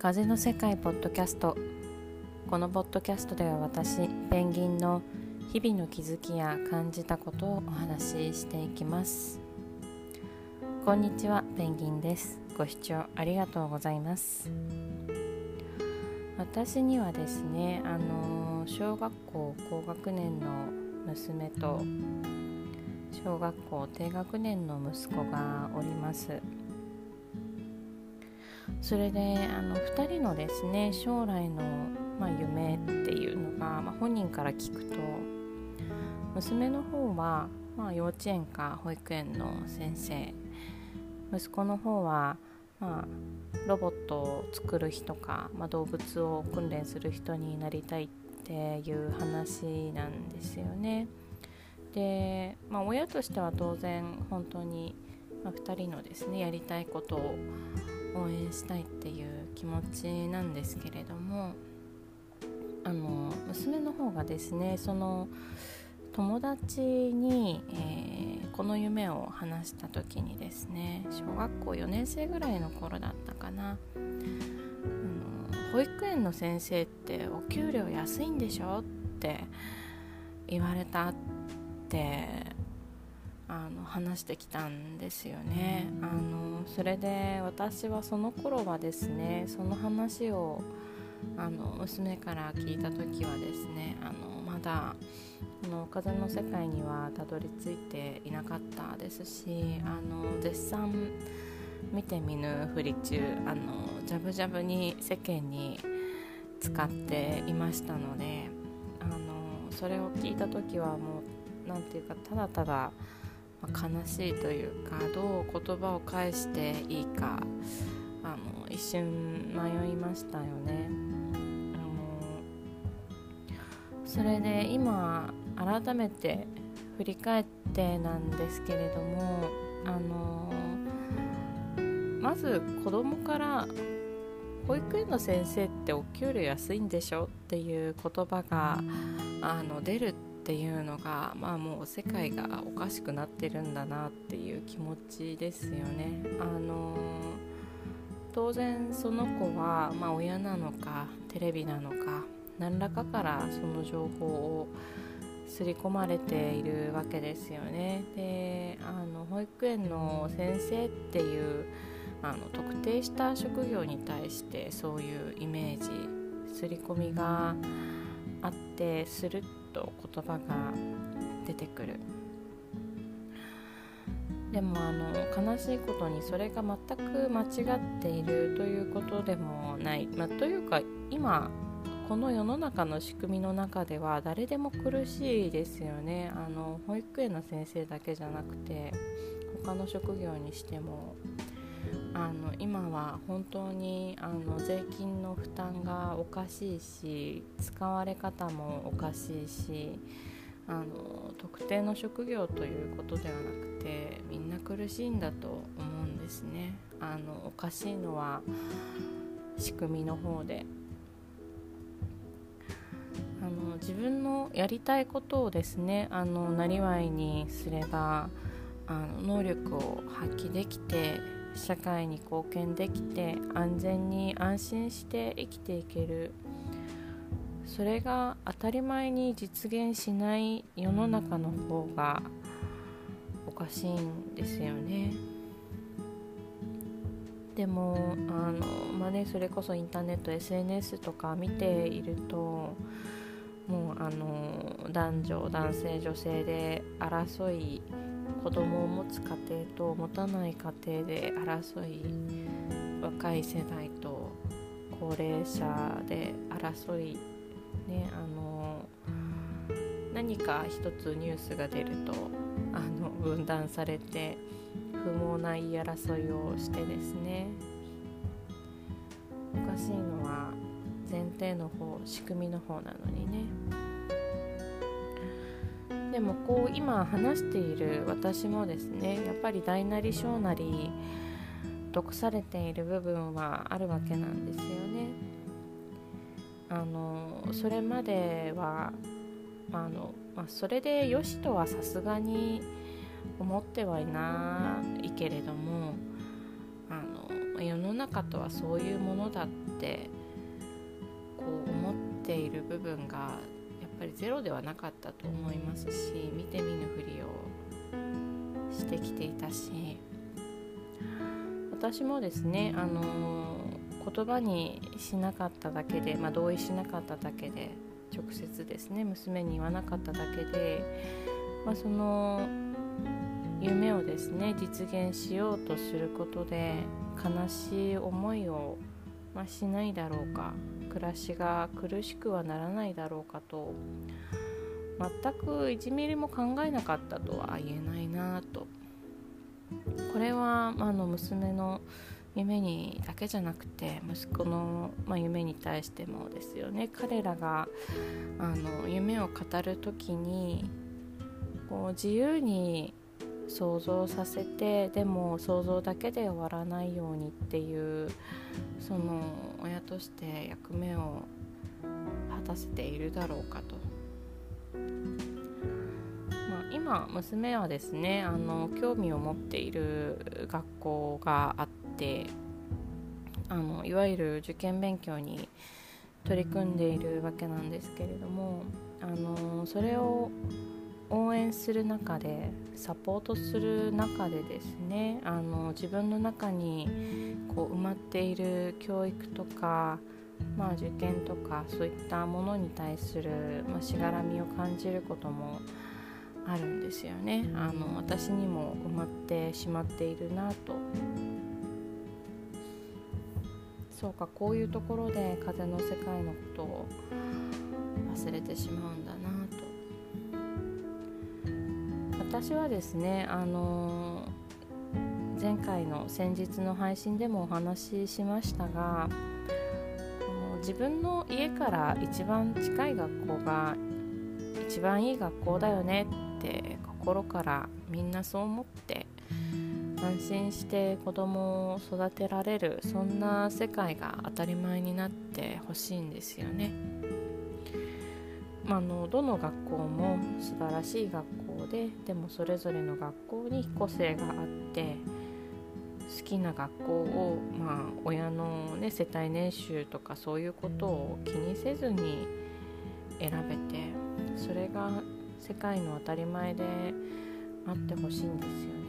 風の世界ポッドキャスト。このポッドキャストでは私ペンギンの日々の気づきや感じたことをお話ししていきます。こんにちはペンギンです。ご視聴ありがとうございます。私にはですねあの小学校高学年の娘と小学校低学年の息子がおります。それであの2人のですね将来の、まあ、夢っていうのが、まあ、本人から聞くと娘の方は、まあ、幼稚園か保育園の先生息子の方は、まあ、ロボットを作る人か、まあ、動物を訓練する人になりたいっていう話なんですよね。で、まあ、親としては当然本当に、まあ、2人のですねやりたいことを応援したいっていう気持ちなんですけれどもあの娘の方がですねその友達に、えー、この夢を話した時にですね小学校4年生ぐらいの頃だったかな。保育園の先生ってお給料安いんでしょって言われたってあの話してきたんですよね。あのそれで私はその頃はですねその話をあの娘から聞いた時はですねあのまだこの風の世界にはたどり着いていなかったですしあの絶賛見て見ぬふり中あのジャブジャブに世間に使っていましたのであのそれを聞いた時はもう何て言うかただただまあ、悲しいというかどう言葉を返していいかあの一瞬迷いましたよね。あのそれで今改めて振り返ってなんですけれどもあのまず子供から保育園の先生ってお給料安いんでしょ？っていう言葉があの出るっていうのがまあもう世界がおかしくなってるんだなっていう気持ちですよね。あの当然その子は、まあ、親なのかテレビなのか何らかからその情報を刷り込まれているわけですよね。であの保育園の先生っていうあの特定した職業に対してそういうイメージ刷り込みがあってすると言葉が出てくる。でもあの悲しいことにそれが全く間違っているということでもない、まあ、というか今この世の中の仕組みの中では誰でも苦しいですよね。あの保育園の先生だけじゃなくて他の職業にしてもあの今は本当にあの税金の負担がおかしいし使われ方もおかしいしあの特定の職業ということではなくてみんな苦しいんだと思うんですね。あのおかしいのは仕組みの方で。あの自分のやりたいことをですねあのなりわいにすればあの能力を発揮できて社会に貢献できて安全に安心して生きていける。それが当たり前に実現しない世の中の方がおかしいんですよね。でもあの、まあね、それこそインターネット SNS とか見ているともうあの男女男性女性で争い子供を持つ家庭と持たない家庭で争い若い世代と高齢者で争い、ね、あの何か一つニュースが出るとあの分断されて不毛な言い争いをしてですねおかしいのは前提の方仕組みの方なのにね。でもこう今話している私もですねやっぱり大なり小なり毒されている部分はあるわけなんですよね。あのそれまではあの、まあ、それでよしとはさすがに思ってはいないけれどもあの世の中とはそういうものだってこう思っている部分がぱりゼロではなかったと思いますし見て見ぬふりをしてきていたし私もですねあの言葉にしなかっただけで、まあ、同意しなかっただけで直接ですね娘に言わなかっただけで、まあ、その夢をですね実現しようとすることで悲しい思いを、まあ、しないだろうか。暮らしが苦しくはならないだろうかと全く1ミリも考えなかったとは言えないなと。これはあの娘の夢にだけじゃなくて息子の、まあ、夢に対してもですよね。彼らがあの夢を語る時にこう自由に想像させてでも想像だけで終わらないようにっていうその親として役目を果たせているだろうかと。まあ、今娘はですねあの興味を持っている学校があってあのいわゆる受験勉強に取り組んでいるわけなんですけれどもあのそれを応援する中でサポートする中でですねあの自分の中にこう埋まっている教育とか、まあ、受験とかそういったものに対する、まあ、しがらみを感じることもあるんですよね。あの私にも埋まってしまっているなと。そうかこういうところで風の世界のことを忘れてしまうんだ私はですねあの前回の先日の配信でもお話ししましたが自分の家から一番近い学校が一番いい学校だよねって心からみんなそう思って安心して子供を育てられるそんな世界が当たり前になってほしいんですよね。まあのどの学校も素晴らしい学ででもそれぞれの学校に個性があって好きな学校を、まあ、親の、ね、世帯年収とかそういうことを気にせずに選べてそれが世界の当たり前であってほしいんですよね。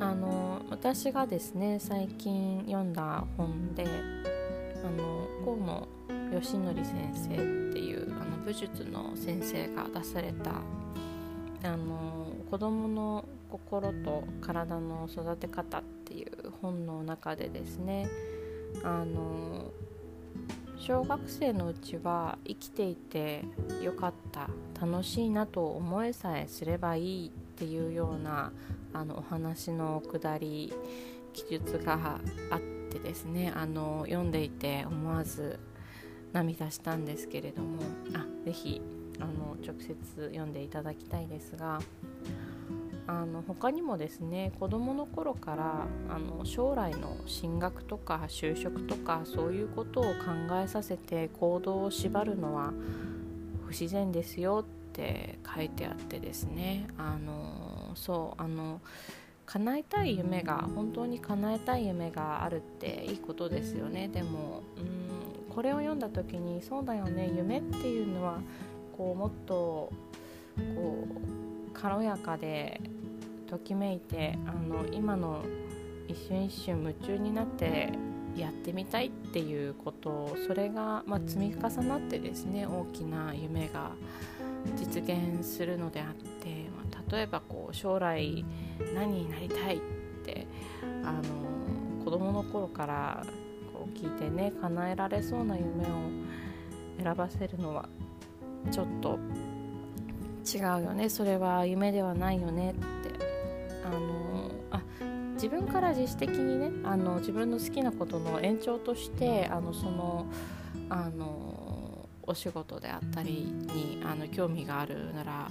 あの私がですね最近読んだ本であの河野義則先生っ武術の先生が出されたあの子どもの心と体の育て方っていう本の中でですねあの小学生のうちは生きていてよかった楽しいなと思えさえすればいいっていうようなあのお話のくだり記述があってですねあの読んでいて思わず涙したんですけれどもあぜひあの直接読んでいただきたいですがあの他にもですね子どもの頃からあの将来の進学とか就職とかそういうことを考えさせて行動を縛るのは不自然ですよって書いてあってですねあのそうあの叶えたい夢が本当に叶えたい夢があるっていいことですよね。でもうんこれを読んだ時にそうだよね夢っていうのはこうもっとこう軽やかでときめいてあの今の一瞬一瞬夢中になってやってみたいっていうことそれが、まあ、積み重なってですね大きな夢が実現するのであって、まあ、例えばこう将来何になりたいってあの子供の頃から聞いてね叶えられそうな夢を選ばせるのはちょっと違うよね。それは夢ではないよねって。あのあ自分から自主的にねあの自分の好きなことの延長としてあのそのあのお仕事であったりにあの興味があるなら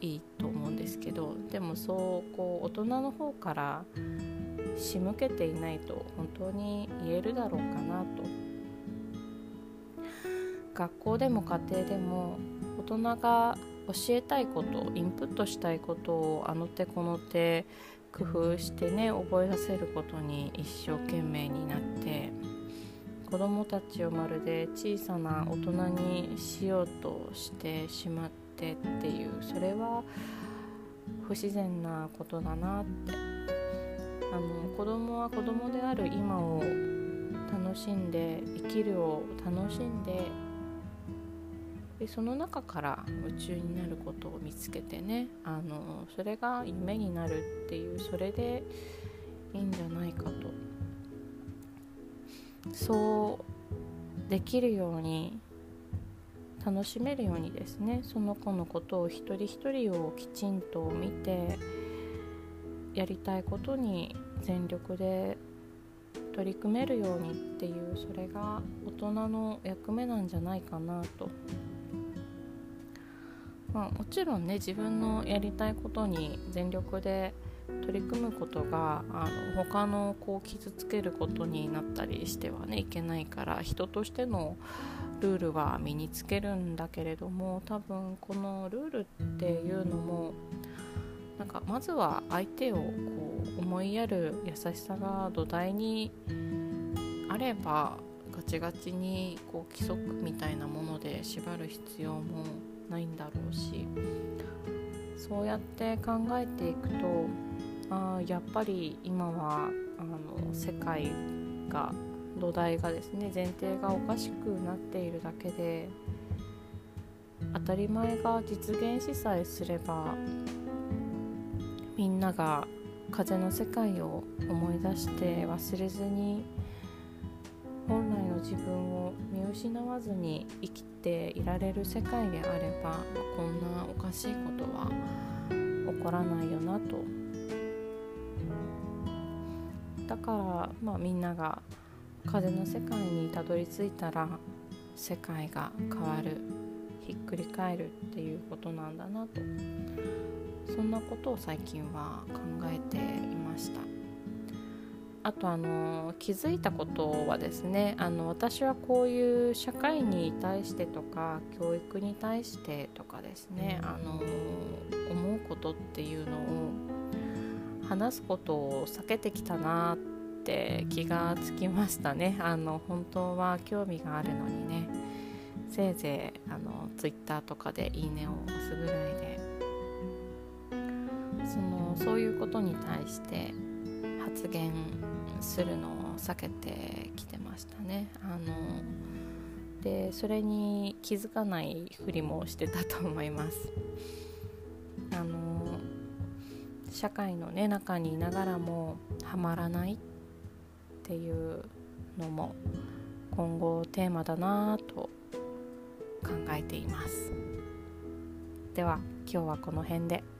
いいと思うんですけどでもそうこう大人の方から仕向けていないと本当に言えるだろうかなと。学校でも家庭でも大人が教えたいことインプットしたいことをあの手この手工夫してね覚えさせることに一生懸命になって子供たちをまるで小さな大人にしようとしてしまってっていうそれは不自然なことだなって。あの子供は子供である今を楽しんで生きるを楽しんででその中から夢中になることを見つけてねあのそれが夢になるっていうそれでいいんじゃないかと。そうできるように楽しめるようにですねその子のことを一人一人をきちんと見てやりたいことに全力で取り組めるようにっていうそれが大人の役目なんじゃないかなと。まあ、もちろんね自分のやりたいことに全力で取り組むことがあの他のこう傷つけることになったりしてはねいけないから人としてのルールは身につけるんだけれども多分このルールっていうのもなんかまずは相手をこう思いやる優しさが土台にあればガチガチにこう規則みたいなもので縛る必要もないんだろうしそうやって考えていくとあやっぱり今はあの世界が土台がですね前提がおかしくなっているだけで当たり前が実現しさえすればみんなが風の世界を思い出して忘れずに本来の自分を見失わずに生きていられる世界であればこんなおかしいことは起こらないよなと。だから、まあ、みんなが風の世界にたどり着いたら世界が変わる。ひっくり返るっていうことなんだなと。そんなことを最近は考えていました。あとあの気づいたことはですねあの私はこういう社会に対してとか教育に対してとかですねあの思うことっていうのを話すことを避けてきたなって気がつきましたねあの本当は興味があるのにねせいぜいあの Twitter とかで「いいね」を押すぐらいでそのそういうことに対して発言するのを避けてきてましたね。あのでそれに気づかないふりもしてたと思います。あの社会の、ね、中にいながらもハマらないっていうのも今後テーマだなと考えていますでは今日はこの辺で。